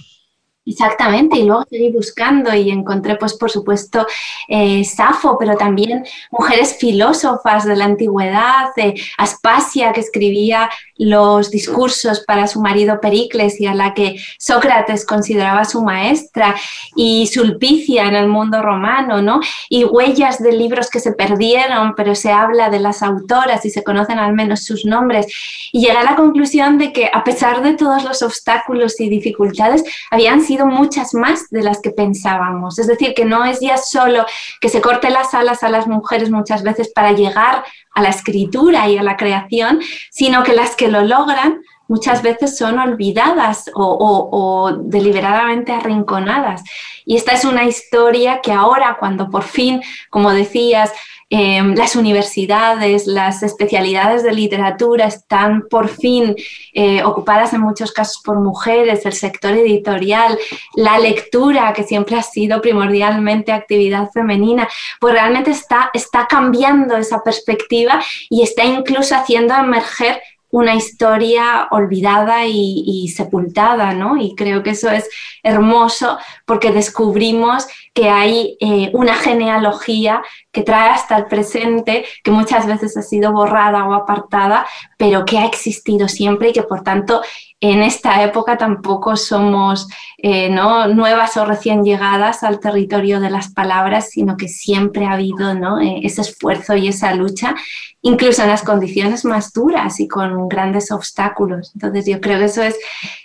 Exactamente, y luego seguí buscando y encontré, pues por supuesto, eh, Safo, pero también mujeres filósofas de la antigüedad, eh, Aspasia, que escribía los discursos para su marido Pericles y a la que Sócrates consideraba su maestra, y Sulpicia en el mundo romano, ¿no? Y huellas de libros que se perdieron, pero se habla de las autoras y se conocen al menos sus nombres. Y llega a la conclusión de que a pesar de todos los obstáculos y dificultades, habían sido muchas más de las que pensábamos. Es decir, que no es ya solo que se corte las alas a las mujeres muchas veces para llegar a la escritura y a la creación, sino que las que lo logran muchas veces son olvidadas o, deliberadamente arrinconadas. Y esta es una historia que ahora, cuando por fin, como decías, Em, las universidades, las especialidades de literatura están por fin eh, ocupadas en muchos casos por mujeres, el sector editorial, la lectura, que siempre ha sido primordialmente actividad femenina, pues realmente está, está cambiando esa perspectiva y está incluso haciendo emerger una historia olvidada y, sepultada, ¿no? Y creo que eso es hermoso porque descubrimos que hay eh, una genealogía que trae hasta el presente, que muchas veces ha sido borrada o apartada, pero que ha existido siempre y que por tanto en esta época tampoco somos eh, ¿no? nuevas o recién llegadas al territorio de las palabras, sino que siempre ha habido ¿no? Eh, ese esfuerzo y esa lucha, incluso en las condiciones más duras y con grandes obstáculos. Entonces yo creo que eso es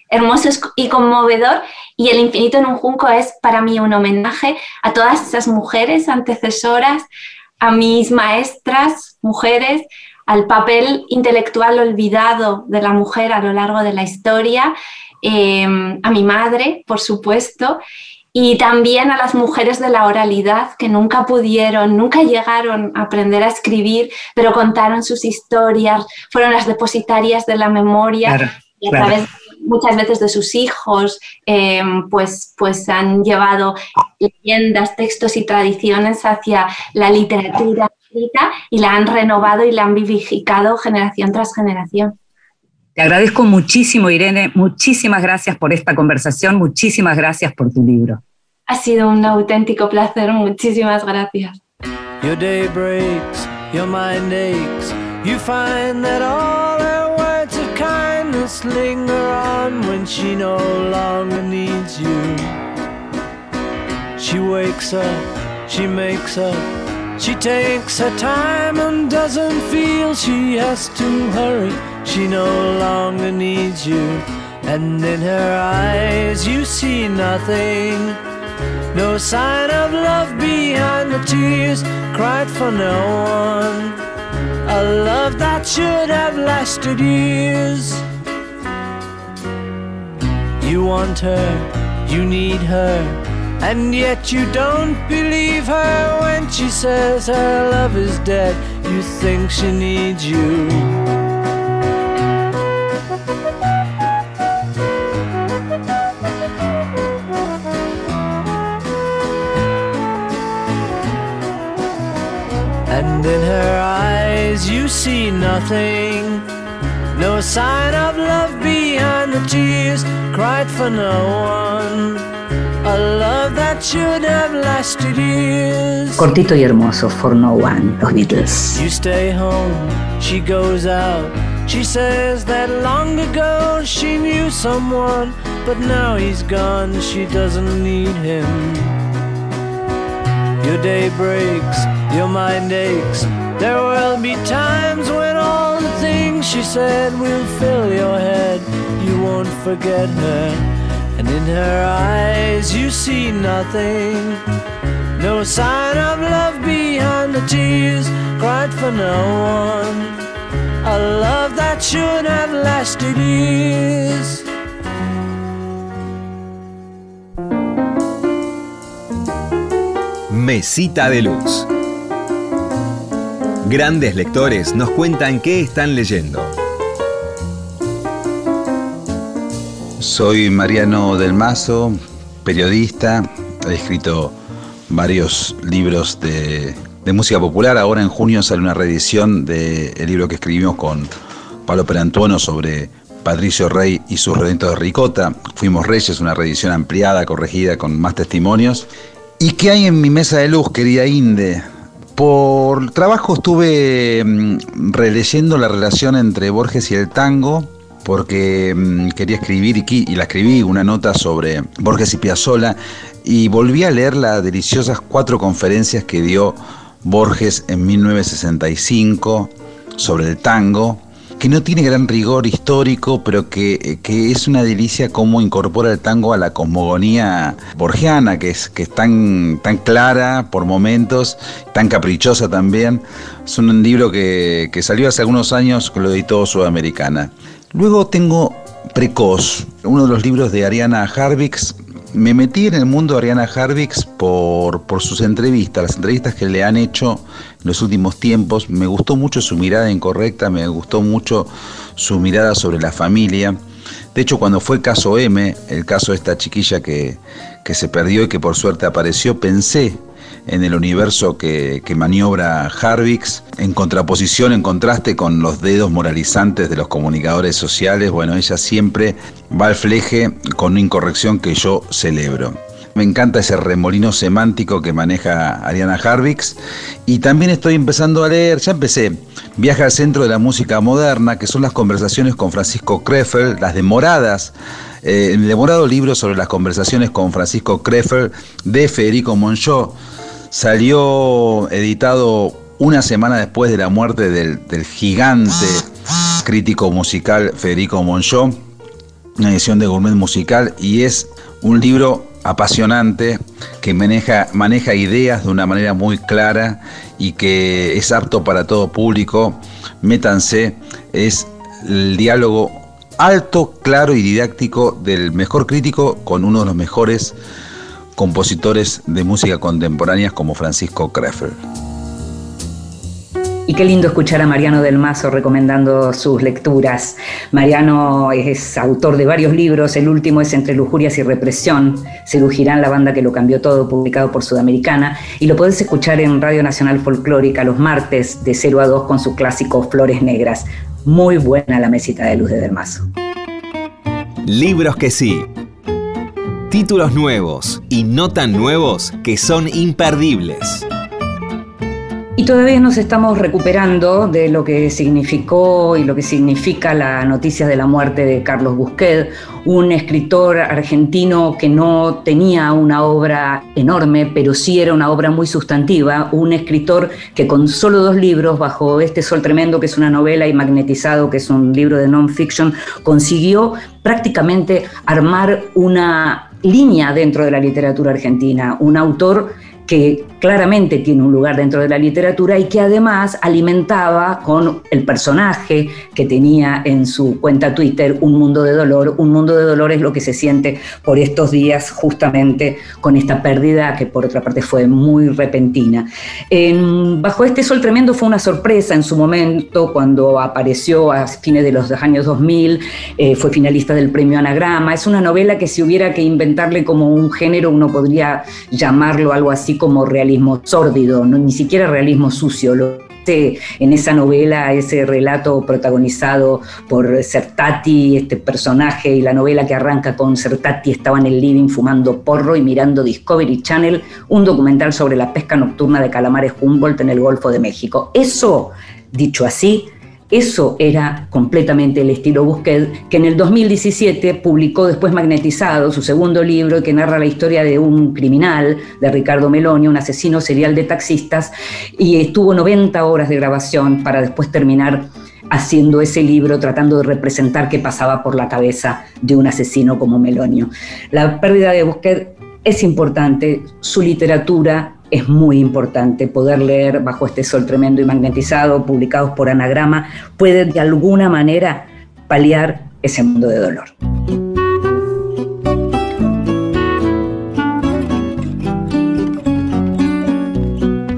hermoso y conmovedor y el infinito en un junco es para mí un homenaje a todas esas mujeres antecesoras, a mis maestras, mujeres, al papel intelectual olvidado de la mujer a lo largo de la historia, eh, a mi madre, por supuesto, y también a las mujeres de la oralidad que nunca pudieron, nunca llegaron a aprender a escribir, pero contaron sus historias, fueron las depositarias de la memoria y a través muchas veces de sus hijos, eh, pues, pues han llevado leyendas, textos y tradiciones hacia la literatura y la han renovado y la han vivificado generación tras generación.
Te agradezco muchísimo, Irene. Muchísimas gracias por esta conversación. Muchísimas gracias por tu libro.
Ha sido un auténtico placer. Muchísimas gracias.
Your day breaks, your mind aches. You find that all kindness linger on when she no longer needs you. She wakes up, she makes up. She takes her time and doesn't feel she has to hurry. She no longer needs you. And in her eyes you see nothing. No sign of love behind the tears cried for no one. A love that should have lasted years. You want her, you need her and yet you don't believe her when she says her love is dead. You think she needs you. And in her eyes you see nothing. No sign of love tears cried for no one. A love that should have lasted years.
Cortito y hermoso, For No One, los Beatles.
You stay home, she goes out. She says that long ago she knew someone, but now he's gone, she doesn't need him. Your day breaks, your mind aches. There will be times when all the things she said We'll fill your head. You won't forget her and in her eyes you see nothing. No sign of love behind the tears cried for no one. A love that should have lasted years.
Mesita de Luz. Grandes lectores nos cuentan qué están leyendo.
Soy Mariano del Mazo, periodista, he escrito varios libros de, música popular. Ahora en junio sale una reedición del libro que escribimos con Pablo Perantuono sobre Patricio Rey y sus redentos de Ricota. Fuimos Reyes, una reedición ampliada, corregida, con más testimonios. ¿Y qué hay en mi mesa de luz, querida Inde? Por trabajo estuve mm, releyendo la relación entre Borges y el tango, porque mm, quería escribir y, la escribí una nota sobre Borges y Piazzolla y volví a leer las deliciosas cuatro conferencias que dio Borges en 1965 sobre el tango que no tiene gran rigor histórico, pero que, es una delicia cómo incorpora el tango a la cosmogonía borgiana, que es, que es tan, tan clara por momentos, tan caprichosa también. Es un libro que, que salió hace algunos años, que lo editó Sudamericana. Luego tengo Precoz, uno de los libros de Ariana Harvix, me metí en el mundo de Ariana Harvix por, por, sus entrevistas, las entrevistas que le han hecho en los últimos tiempos. Me gustó mucho su mirada incorrecta, me gustó mucho su mirada sobre la familia. De hecho, cuando fue caso M, el caso de esta chiquilla que, que se perdió y que por suerte apareció, pensé en el universo que, maniobra Harvix, en contraposición, en contraste con los dedos moralizantes de los comunicadores sociales, bueno, ella siempre va al fleje con una incorrección que yo celebro. Me encanta ese remolino semántico que maneja Ariana Harvix. Y también estoy empezando a leer, ya empecé, Viaje al centro de la música moderna, que son las conversaciones con Francisco Krefel, las demoradas, eh, el demorado libro sobre las conversaciones con Francisco Krefel de Federico Monchó Salió editado una semana después de la muerte del, gigante crítico musical Federico Monchó, una edición de Gourmet Musical, y es un libro apasionante que maneja, maneja ideas de una manera muy clara y que es apto para todo público. Métanse, es el diálogo alto, claro y didáctico del mejor crítico con uno de los mejores compositores de música contemporánea como Francisco Krefel.
Y qué lindo escuchar a Mariano del Mazo recomendando sus lecturas. Mariano es autor de varios libros, el último es Entre Lujurias y Represión, Cirugirán, la banda que lo cambió todo, publicado por Sudamericana, y lo podés escuchar en Radio Nacional Folclórica los martes de 0 a 2 con su clásico Flores Negras. Muy buena la mesita de luz de Del Mazo.
Libros que sí Títulos nuevos y no tan nuevos que son imperdibles.
Y todavía nos estamos recuperando de lo que significó y lo que significa la noticia de la muerte de Carlos Busquet, un escritor argentino que no tenía una obra enorme, pero sí era una obra muy sustantiva, un escritor que con solo dos libros, bajo este sol tremendo, que es una novela, y Magnetizado, que es un libro de non-fiction, consiguió prácticamente armar una línea dentro de la literatura argentina, un autor que claramente tiene un lugar dentro de la literatura y que además alimentaba con el personaje que tenía en su cuenta Twitter un mundo de dolor. Un mundo de dolor es lo que se siente por estos días justamente con esta pérdida que por otra parte fue muy repentina. bajo este sol tremendo fue una sorpresa en su momento cuando apareció a fines de los años 2000, eh, fue finalista del premio Anagrama. Es una novela que si hubiera que inventarle como un género uno podría llamarlo algo así como realismo sórdido, ni siquiera realismo sucio. Lo en esa novela, ese relato protagonizado por Sertati, este personaje, y la novela que arranca con Sertati estaba en el living fumando porro y mirando Discovery Channel, un documental sobre la pesca nocturna de calamares Humboldt en el Golfo de México. Eso, dicho así, eso era completamente el estilo Busquets, que en el 2017 publicó después Magnetizado, su segundo libro, que narra la historia de un criminal, de Ricardo Meloni, un asesino serial de taxistas, y estuvo 90 horas de grabación para después terminar haciendo ese libro, tratando de representar qué pasaba por la cabeza de un asesino como Melonio. La pérdida de Busquets es importante, su literatura es muy importante poder leer bajo este sol tremendo y magnetizado, publicados por Anagrama, puede de alguna manera paliar ese mundo de dolor.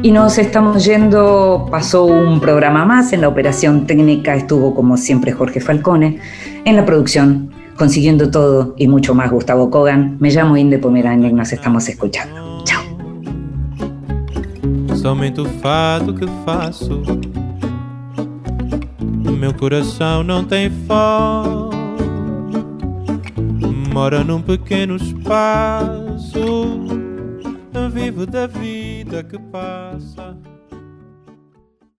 Y nos estamos yendo, pasó un programa más, en la operación técnica estuvo como siempre Jorge Falcone, en la producción consiguiendo todo y mucho más Gustavo Kogan. Me llamo Inde Pomerania y nos estamos escuchando.
Somente o fato que faço. Meu coração não tem foco, mora num pequeno espaço. Vivo da vida que passa.